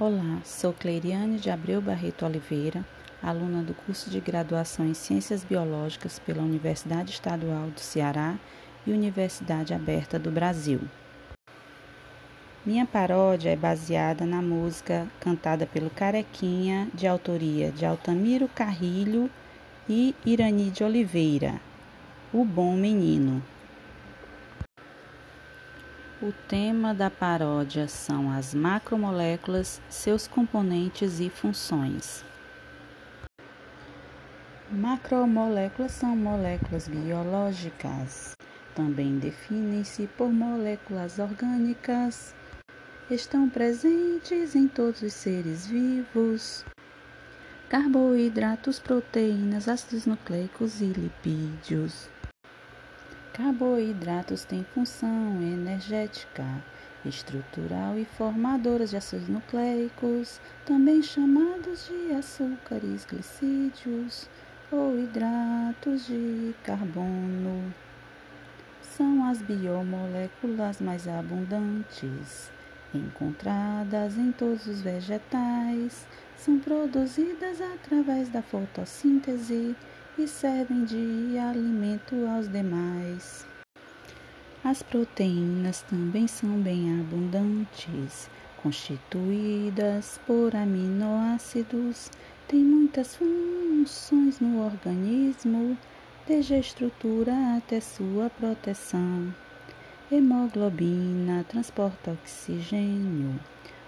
Olá, sou Cleiriane de Abreu Barreto Oliveira, aluna do curso de graduação em Ciências Biológicas pela Universidade Estadual do Ceará e Universidade Aberta do Brasil. Minha paródia é baseada na música cantada pelo Carequinha, de autoria de Altamiro Carrilho e Irani de Oliveira, O Bom Menino. O tema da paródia são as macromoléculas, seus componentes e funções. Macromoléculas são moléculas biológicas. Também definem-se por moléculas orgânicas. Estão presentes em todos os seres vivos. Carboidratos, proteínas, ácidos nucleicos e lipídios. Carboidratos têm função energética, estrutural e formadoras de ácidos nucleicos, também chamados de açúcares glicídios ou hidratos de carbono. São as biomoléculas mais abundantes, encontradas em todos os vegetais, são produzidas através da fotossíntese e servem de alimento aos demais. As proteínas também são bem abundantes, constituídas por aminoácidos, têm muitas funções no organismo, desde a estrutura até sua proteção. Hemoglobina transporta oxigênio.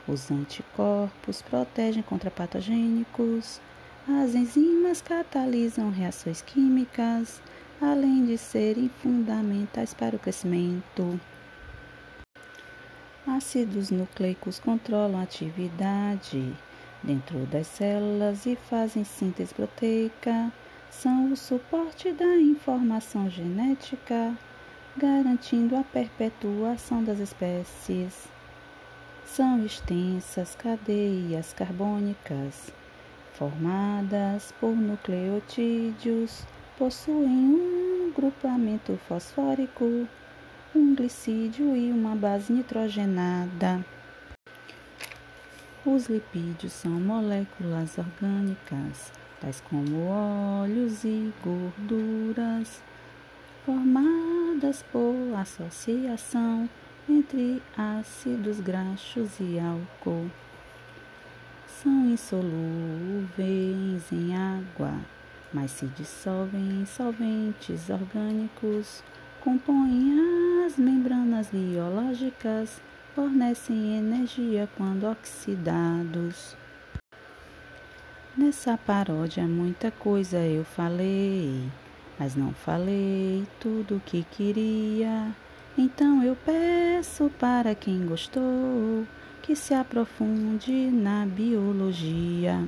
Os anticorpos protegem contra patogênicos. As enzimas catalisam reações químicas, além de serem fundamentais para o crescimento. Ácidos nucleicos controlam a atividade dentro das células e fazem síntese proteica. São o suporte da informação genética, garantindo a perpetuação das espécies. São extensas cadeias carbônicas formadas por nucleotídeos, possuem um grupamento fosfórico, um glicídio e uma base nitrogenada. Os lipídios são moléculas orgânicas, tais como óleos e gorduras, formadas por associação entre ácidos graxos e álcool são insolúveis em água, mas se dissolvem em solventes orgânicos, compõem as membranas biológicas, fornecem energia quando oxidados. Nessa paródia muita coisa eu falei, mas não falei tudo o que queria. Então eu peço para quem gostou que se aprofunde na biologia.